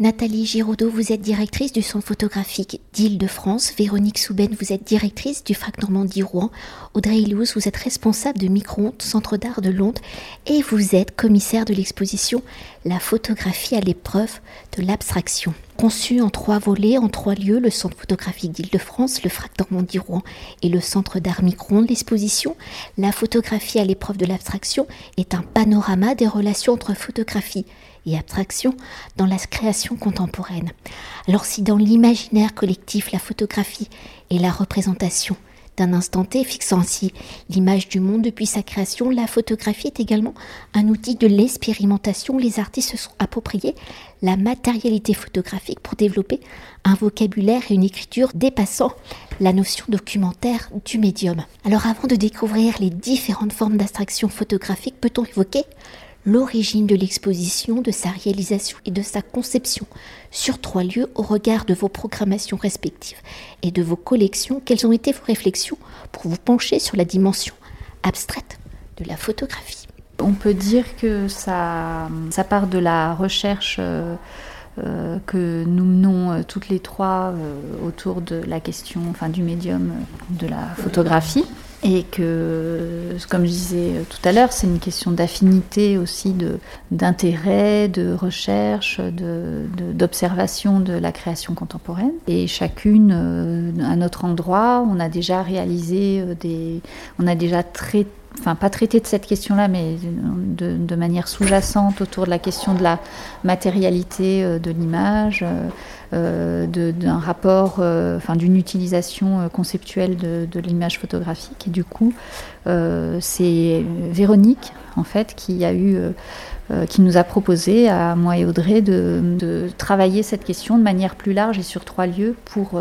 Nathalie Giraudot, vous êtes directrice du centre photographique d'Île-de-France. Véronique Souben, vous êtes directrice du FRAC Normandie Rouen. Audrey Illouz, vous êtes responsable de Micronte, centre d'art de Londres. Et vous êtes commissaire de l'exposition La photographie à l'épreuve de l'abstraction. Conçu en trois volets, en trois lieux, le centre photographique d'Île-de-France, le FRAC Normandie Rouen et le centre d'art Micron, l'exposition La photographie à l'épreuve de l'abstraction est un panorama des relations entre photographie et abstraction dans la création contemporaine. Alors si dans l'imaginaire collectif la photographie est la représentation d'un instant T, fixant ainsi l'image du monde depuis sa création, la photographie est également un outil de l'expérimentation. Les artistes se sont appropriés la matérialité photographique pour développer un vocabulaire et une écriture dépassant la notion documentaire du médium. Alors avant de découvrir les différentes formes d'abstraction photographique, peut-on évoquer l'origine de l'exposition, de sa réalisation et de sa conception sur trois lieux au regard de vos programmations respectives et de vos collections. Quelles ont été vos réflexions pour vous pencher sur la dimension abstraite de la photographie? On peut dire que ça, ça part de la recherche. Euh, euh, que nous menons euh, toutes les trois autour de la question enfin, du médium de la photographie. Et que, comme je disais tout à l'heure, c'est une question d'affinité aussi, d'intérêt, de, recherche, d'observation de, de, la création contemporaine. Et chacune, euh, à notre endroit, on a déjà réalisé euh, des. On a déjà traité enfin pas traité de cette question-là, mais de, manière sous-jacente autour de la question de la matérialité euh, de l'image, euh, d'un rapport, euh, d'une utilisation euh, conceptuelle de, l'image photographique. Et du coup, c'est Véronique en fait qui a eu qui nous a proposé à moi et Audrey de, travailler cette question de manière plus large et sur trois lieux pour,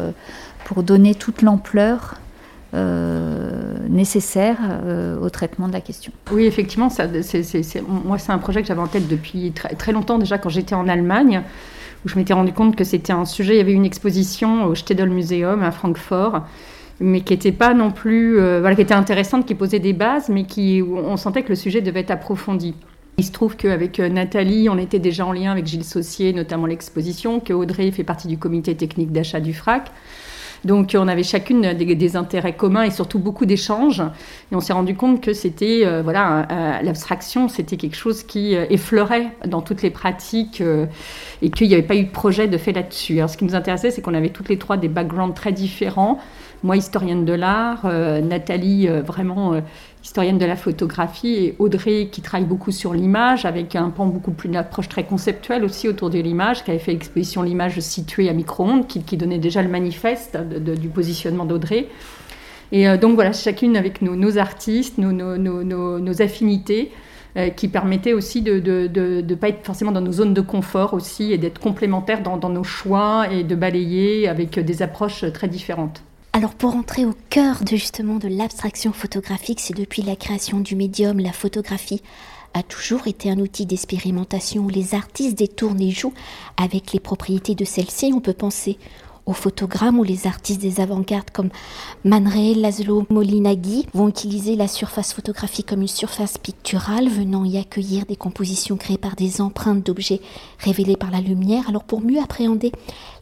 pour donner toute l'ampleur nécessaire au traitement de la question. Oui, effectivement, ça, moi c'est un projet que j'avais en tête depuis très, longtemps déjà quand j'étais en Allemagne où je m'étais rendu compte que c'était un sujet. Il y avait une exposition au Städel Museum à Francfort, mais qui n'était pas non plus, euh, qui était intéressante, qui posait des bases, mais qui, on sentait que le sujet devait être approfondi. Il se trouve qu'avec euh, Nathalie, on était déjà en lien avec Gilles Saucier, notamment l'exposition, que Audrey fait partie du comité technique d'achat du FRAC. Donc on avait chacune des, intérêts communs et surtout beaucoup d'échanges. Et on s'est rendu compte que c'était, euh, voilà, euh, l'abstraction, c'était quelque chose qui euh, effleurait dans toutes les pratiques et qu'il n'y avait pas eu de projet de fait là-dessus. Alors ce qui nous intéressait, c'est qu'on avait toutes les trois des backgrounds très différents. Moi, historienne de l'art, Nathalie, vraiment historienne de la photographie, et Audrey qui travaille beaucoup sur l'image, avec un pan beaucoup plus, une approche très conceptuelle aussi autour de l'image, qui avait fait l'exposition L'image située à micro-ondes, qui, donnait déjà le manifeste du positionnement d'Audrey. Et euh, donc voilà, chacune avec nos, artistes, nos, affinités, euh, qui permettaient aussi de ne pas être forcément dans nos zones de confort aussi, et d'être complémentaires dans nos choix et de balayer avec des approches très différentes. Alors pour entrer au cœur de justement de l'abstraction photographique, c'est depuis la création du médium, la photographie a toujours été un outil d'expérimentation où les artistes détournent et jouent avec les propriétés de celle-ci. On peut penser aux photogrammes où les artistes des avant-gardes comme Man Ray, Laszlo Molinaghi vont utiliser la surface photographique comme une surface picturale venant y accueillir des compositions créées par des empreintes d'objets révélés par la lumière. Alors pour mieux appréhender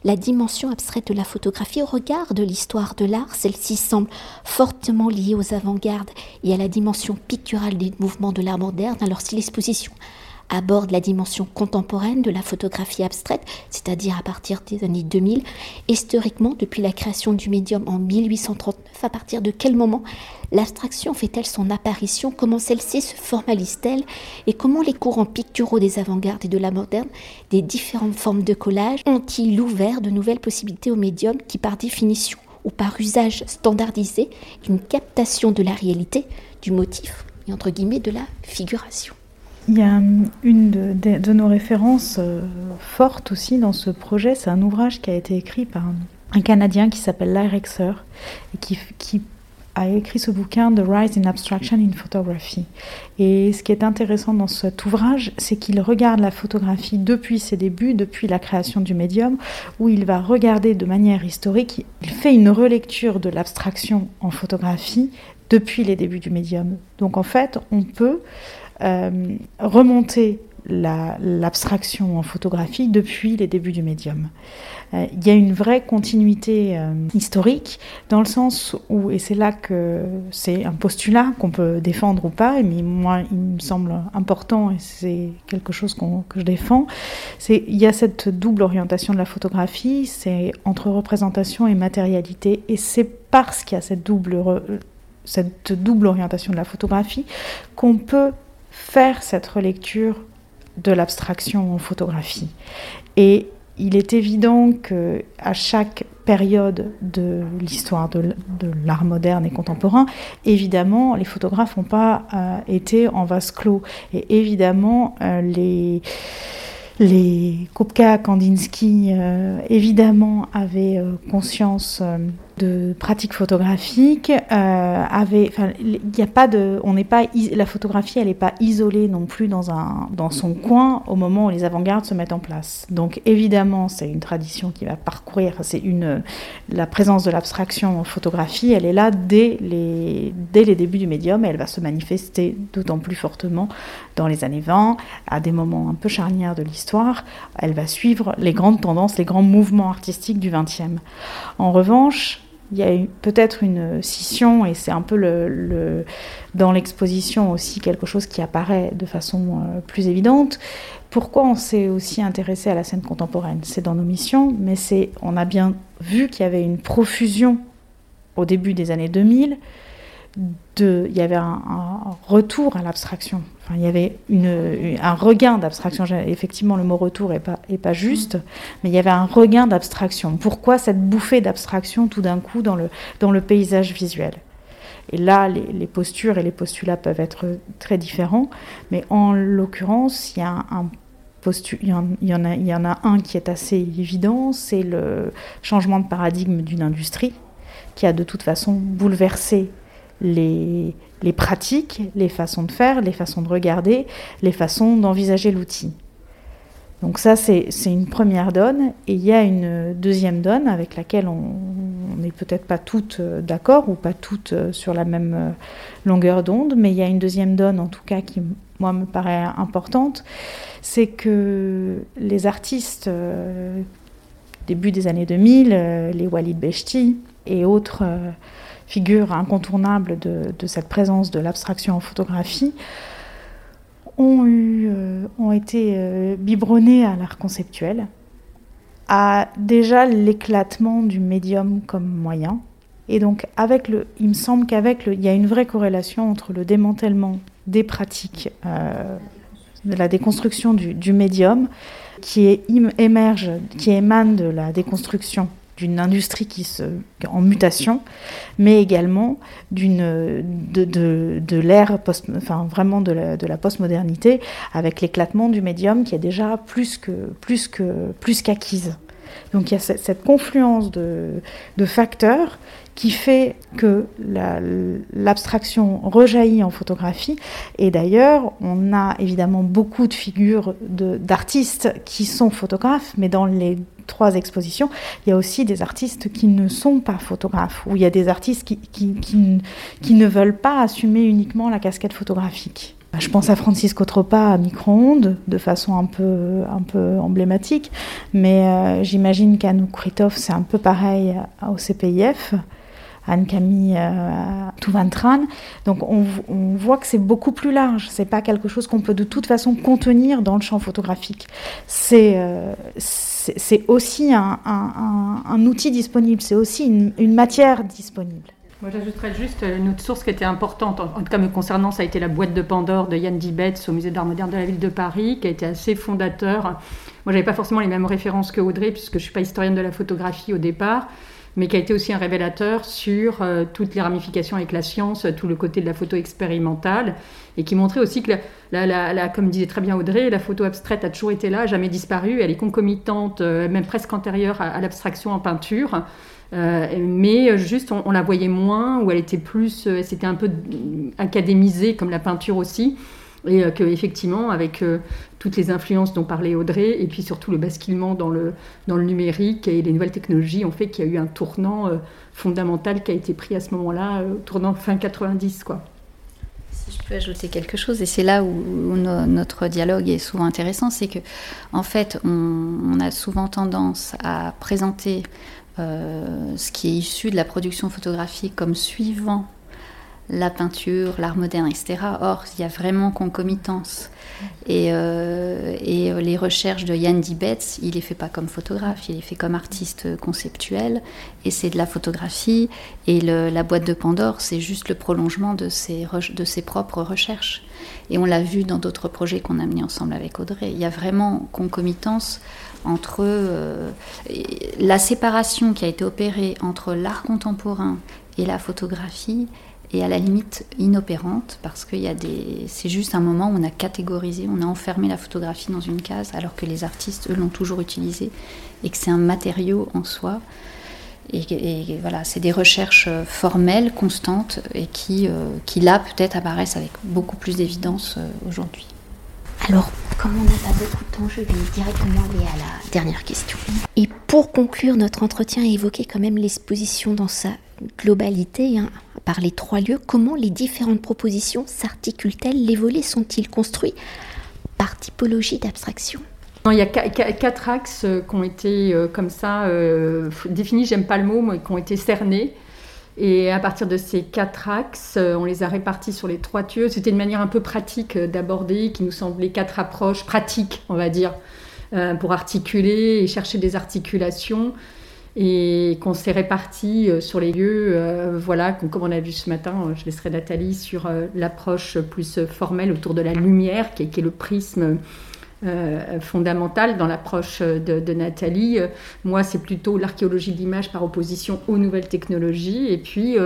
la dimension abstraite de la photographie au regard de l'histoire de l'art, celle-ci semble fortement liée aux avant-gardes et à la dimension picturale des mouvements de l'art moderne. Alors si l'exposition aborde la dimension contemporaine de la photographie abstraite, c'est-à-dire à partir des années 2000. Historiquement, depuis la création du médium en 1839, à partir de quel moment l'abstraction fait-elle son apparition Comment celle-ci se formalise-t-elle Et comment les courants picturaux des avant-gardes et de la moderne, des différentes formes de collage, ont-ils ouvert de nouvelles possibilités au médium qui, par définition ou par usage standardisé, une captation de la réalité, du motif et entre guillemets de la figuration? Il y a une de, nos références euh, fortes aussi dans ce projet, c'est un ouvrage qui a été écrit par un, Canadien qui s'appelle Larry Rexer et qui, a écrit ce bouquin The Rise in Abstraction in Photography. Et ce qui est intéressant dans cet ouvrage, c'est qu'il regarde la photographie depuis ses débuts, depuis la création du médium, où il va regarder de manière historique, il fait une relecture de l'abstraction en photographie depuis les débuts du médium. Donc en fait, on peut euh, remonter l'abstraction en photographie depuis les débuts du médium. Euh, il y a une vraie continuité euh, historique dans le sens où, et c'est là que c'est un postulat qu'on peut défendre ou pas, mais moi il me semble important et c'est quelque chose que je défends, c'est il y a cette double orientation de la photographie, c'est entre représentation et matérialité, et c'est parce qu'il y a cette double, cette double orientation de la photographie qu'on peut faire cette relecture de l'abstraction en photographie. Et il est évident que à chaque période de l'histoire de, l'art moderne et contemporain, évidemment, les photographes n'ont pas euh, été en vase clos. Et évidemment, euh, les les Kopka, Kandinsky, euh, évidemment, avaient conscience de pratiques photographiques euh, avait, il a pas de, on n'est pas, la photographie, elle n'est pas isolée non plus dans un, dans son coin au moment où les avant-gardes se mettent en place. Donc évidemment, c'est une tradition qui va parcourir, c'est une, la présence de l'abstraction en photographie, elle est là dès les, dès les débuts du médium et elle va se manifester d'autant plus fortement dans les années 20, à des moments un peu charnières de l'histoire. Elle va suivre les grandes tendances, les grands mouvements artistiques du XXe. En revanche, il y a peut-être une scission, et c'est un peu dans l'exposition aussi quelque chose qui apparaît de façon euh, plus évidente. Pourquoi on s'est aussi intéressé à la scène contemporaine? C'est dans nos missions, mais c'est on a bien vu qu'il y avait une profusion au début des années 2000 il y avait un, retour à l'abstraction. Enfin, il y avait une, un regain d'abstraction. Effectivement, le mot retour n'est pas, est pas juste, mm. mais il y avait un regain d'abstraction. Pourquoi cette bouffée d'abstraction tout d'un coup dans le, dans le paysage visuel? Et là, les, postures et les postulats peuvent être très différents, mais en l'occurrence, il y a un, il, y en, a, il y en a un qui est assez évident, c'est le changement de paradigme d'une industrie qui a de toute façon bouleversé les, pratiques, les façons de faire, les façons de regarder, les façons d'envisager l'outil. Donc ça, c'est une première donne. Et il y a une deuxième donne avec laquelle on n'est peut-être pas toutes euh, d'accord ou pas toutes euh, sur la même euh, longueur d'onde, mais il y a une deuxième donne en tout cas qui, moi, me paraît importante. C'est que les artistes, début des années 2000, les Walid Bechti et autres figure incontournable de, cette présence de l'abstraction en photographie, ont, eu, euh, été euh, biberonnés à l'art conceptuel, à déjà l'éclatement du médium comme moyen. Et donc, avec le, il me semble qu'avec le, y a une vraie corrélation entre le démantèlement des pratiques, euh, de la déconstruction du, médium, qui émerge, qui émane de la déconstruction d'une industrie qui se, en mutation, mais également de, de, l'ère, enfin vraiment de la, de la postmodernité, avec l'éclatement du médium qui est déjà plus, que, plus qu'acquise. Donc il y a cette, confluence de, facteurs qui fait que l'abstraction rejaillit en photographie. Et d'ailleurs, on a évidemment beaucoup de figures d'artistes qui sont photographes, mais dans les trois expositions, il y a aussi des artistes qui ne sont pas photographes, ou il y a des artistes qui, ne veulent pas assumer uniquement la casquette photographique. Je pense à Francisco Tropa à micro-ondes de façon un peu, un peu emblématique, mais euh, j'imagine qu'Anouk Kritov, c'est un peu pareil au CPIF. Anne-Camille euh, Touvantran. Donc on, voit que c'est beaucoup plus large. C'est pas quelque chose qu'on peut de toute façon contenir dans le champ photographique. C'est euh, c'est aussi un, outil disponible, c'est aussi une, matière disponible. Moi, j'ajouterais juste une autre source qui était importante, en, tout cas me concernant, ça a été la boîte de Pandore de Yann Dibetz au Musée d'Art moderne de la ville de Paris, qui a été assez fondateur. Moi, j'avais pas forcément les mêmes références que Audrey, puisque je suis pas historienne de la photographie au départ, mais qui a été aussi un révélateur sur euh, toutes les ramifications avec la science, tout le côté de la photo expérimentale, et qui montrait aussi que, comme disait très bien Audrey, la photo abstraite a toujours été là, jamais disparu, elle est concomitante, euh, même presque antérieure à, l'abstraction en peinture. Euh, mais juste on, la voyait moins, ou elle était plus, c'était un peu académisée comme la peinture aussi et euh, qu'effectivement, avec euh, toutes les influences dont parlait Audrey, et puis surtout le basculement dans le, dans le numérique et les nouvelles technologies ont fait qu'il y a eu un tournant euh, fondamental qui a été pris à ce moment-là, tournant fin 90. Quoi. Si je peux ajouter quelque chose, et c'est là où, notre dialogue est souvent intéressant, c'est que en fait, on, a souvent tendance à présenter euh, ce qui est issu de la production photographique comme suivant la peinture, l'art moderne, etc. Or, il y a vraiment concomitance. Et, euh, et les recherches de Yann Dibetz, il les fait pas comme photographe, il les fait comme artiste conceptuel. Et c'est de la photographie. Et la boîte de Pandore, c'est juste le prolongement de ses, propres recherches. Et on l'a vu dans d'autres projets qu'on a mis ensemble avec Audrey. Il y a vraiment concomitance entre euh, la séparation qui a été opérée entre l'art contemporain et la photographie et à la limite inopérante parce qu'il y a des c'est juste un moment où on a catégorisé on a enfermé la photographie dans une case alors que les artistes eux l'ont toujours utilisé et que c'est un matériau en soi et, voilà c'est des recherches formelles constantes et qui euh, qui là peut-être apparaissent avec beaucoup plus d'évidence euh, aujourd'hui alors, comme on n'a pas beaucoup de temps, je vais directement aller à la dernière question. Et pour conclure notre entretien et évoquer quand même l'exposition dans sa globalité, hein, par les trois lieux, comment les différentes propositions s'articulent-elles? Les volets sont-ils construits par typologie d'abstraction? Il y a quatre axes euh, qui ont été euh, comme ça euh, définis, j'aime pas le mot, mais qui ont été cernés. Et à partir de ces quatre axes, on les a répartis sur les trois tuyaux. C'était une manière un peu pratique d'aborder, qui nous semblait quatre approches pratiques, on va dire, pour articuler et chercher des articulations et qu'on s'est répartis euh, sur les lieux, euh, voilà, comme on a vu ce matin, euh, je laisserai Nathalie sur l'approche plus formelle autour de la lumière, qui est, le prisme fondamental dans l'approche de, Nathalie. moi, c'est plutôt l'archéologie de l'image par opposition aux nouvelles technologies, et puis,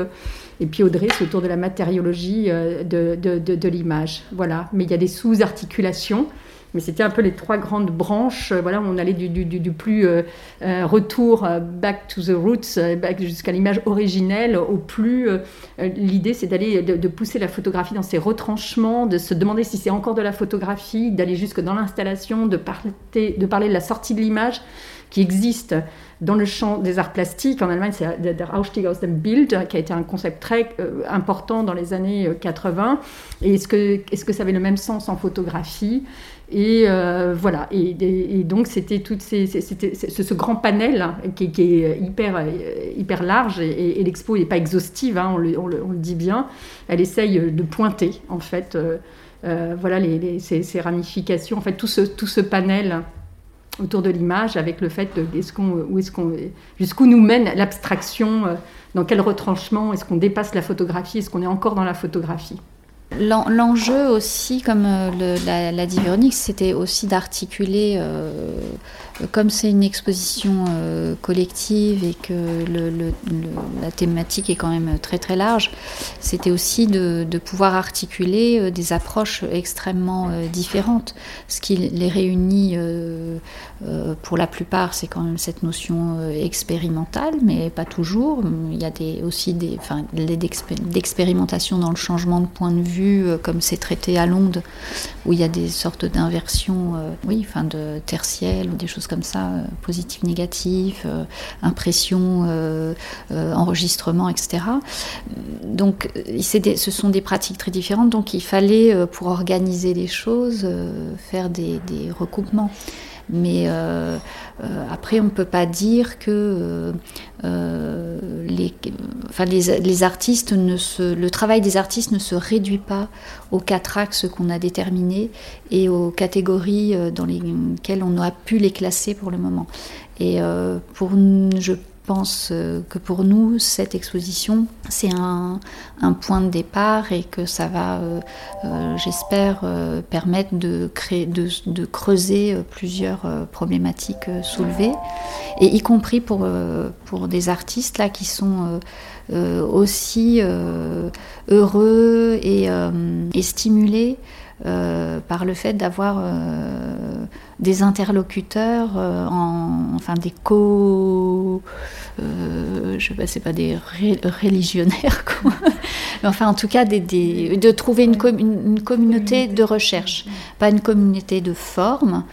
et puis Audrey, c'est autour de la matériologie de, de l'image. Voilà, mais il y a des sous-articulations. Mais c'était un peu les trois grandes branches. Euh, voilà, on allait du, plus euh, euh, retour back to the roots, jusqu'à l'image originelle, au plus. L'idée, c'est d'aller de, pousser la photographie dans ses retranchements, de se demander si c'est encore de la photographie, d'aller jusque dans l'installation, de parler de la sortie de l'image qui existe dans le champ des arts plastiques. En Allemagne, c'est der Ausstieg aus dem Bild, qui a été un concept très important dans les années 80. Et est-ce que, est-ce que ça avait le même sens en photographie? Et euh, voilà, et, donc c'était tout ces, ce, grand panel qui, est hyper, hyper large et, l'expo n'est pas exhaustive, hein, on, le, dit bien. Elle essaye de pointer en fait, euh, euh, voilà les, ces, ramifications, en fait tout ce, tout ce panel autour de l'image avec le fait de où est-ce qu'on, jusqu'où nous mène l'abstraction, dans quel retranchement, est-ce qu'on dépasse la photographie, est-ce qu'on est encore dans la photographie? L'enjeu aussi, comme euh, la, la dit Véronique, c'était aussi d'articuler euh, comme c'est une exposition euh, collective et que la thématique est quand même très très large, c'était aussi de, pouvoir articuler euh, des approches extrêmement euh, différentes. Ce qui les réunit pour la plupart, c'est quand même cette notion expérimentale, mais pas toujours. Il y a des, aussi des, enfin, d'expérimentation dans le changement de point de vue, comme c'est traité à Londres, où il y a des sortes d'inversions, oui, enfin de tertielles ou des choses comme ça, euh, positif, négatif, euh, impression, euh, enregistrement, etc. Donc ce sont des pratiques très différentes, donc il fallait, pour organiser les choses, faire des recoupements. Mais euh, euh, après, on ne peut pas dire que euh, les, enfin, les, artistes ne se, le travail des artistes ne se réduit pas aux quatre axes qu'on a déterminés et aux catégories dans lesquelles on a pu les classer pour le moment. Et pour, je pense euh, que pour nous, cette exposition, c'est un, point de départ et que ça va, euh, euh, j'espère, permettre de, creuser plusieurs problématiques soulevées, et y compris pour, des artistes là, qui sont aussi heureux et, stimulés par le fait d'avoir des interlocuteurs, euh, en, enfin des co. je sais pas, c'est pas des religionnaires, quoi. Mais enfin, en tout cas, des, de trouver une, une, communauté de recherche. Pas une communauté de forme,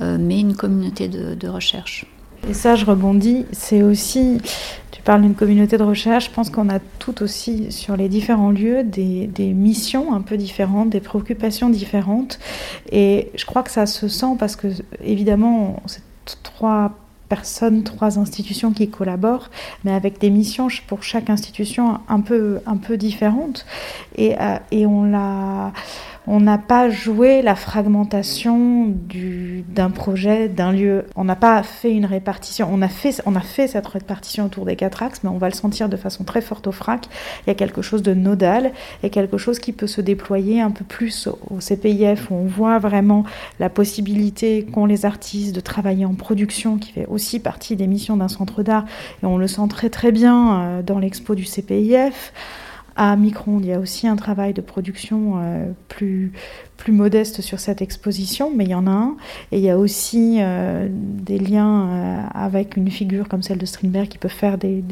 mais une communauté de, de recherche. Et ça, je rebondis, c'est aussi parles d'une communauté de recherche, je pense qu'on a tout aussi sur les différents lieux des, des, missions un peu différentes, des préoccupations différentes. Et je crois que ça se sent parce que, évidemment, c'est trois personnes, trois institutions qui collaborent, mais avec des missions pour chaque institution un peu, un peu différentes. Et, euh, et on l'a on n'a pas joué la fragmentation d'un projet, d'un lieu. On n'a pas fait une répartition. On a fait, on a fait cette répartition autour des quatre axes, mais on va le sentir de façon très forte au FRAC. Il y a quelque chose de nodal et quelque chose qui peut se déployer un peu plus au CPIF, où on voit vraiment la possibilité qu'ont les artistes de travailler en production, qui fait aussi partie des missions d'un centre d'art. Et on le sent très très bien euh, dans l'expo du CPIF. À Micron, il y a aussi un travail de production euh, plus, modeste sur cette exposition, mais il y en a un. Et il y a aussi euh, des liens euh, avec une figure comme celle de Strindberg qui peut faire des,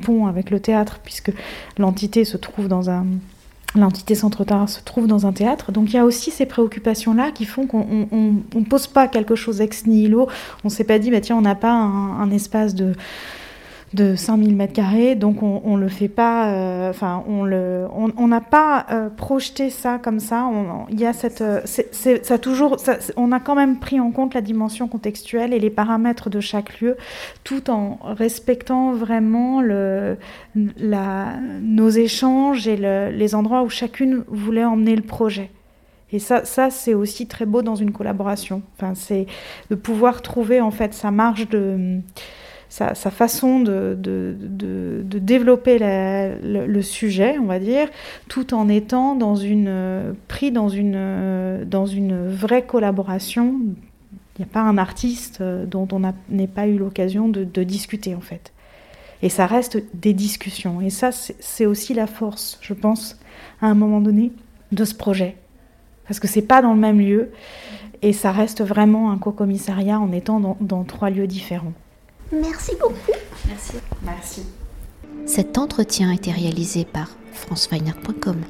ponts avec le théâtre, puisque l'entité se trouve dans un, l'entité Centre d'Art se trouve dans un théâtre. Donc il y a aussi ces préoccupations-là qui font qu'on ne pose pas quelque chose ex nihilo. On ne s'est pas dit, bah, tiens, on n'a pas un, espace de de 5000 mètres carrés, donc on, on le fait pas, euh, enfin on le, on n'a pas euh, projeté ça comme ça. Il y a cette, euh, ça toujours, on a quand même pris en compte la dimension contextuelle et les paramètres de chaque lieu, tout en respectant vraiment le, la, nos échanges et les endroits où chacune voulait emmener le projet. Et ça, ça c'est aussi très beau dans une collaboration. Enfin, c'est de pouvoir trouver en fait sa marge de sa, façon de, développer le, sujet, on va dire, tout en étant une, pris dans une, dans une vraie collaboration. Il n'y a pas un artiste euh, dont on n'ait pas eu l'occasion de, discuter, en fait. Et ça reste des discussions. Et ça, c'est aussi la force, je pense, à un moment donné, de ce projet. Parce que c'est pas dans le même lieu, et ça reste vraiment un co-commissariat en étant dans trois lieux différents. Merci beaucoup. Merci. Merci. Cet entretien a été réalisé par franceweiner.com.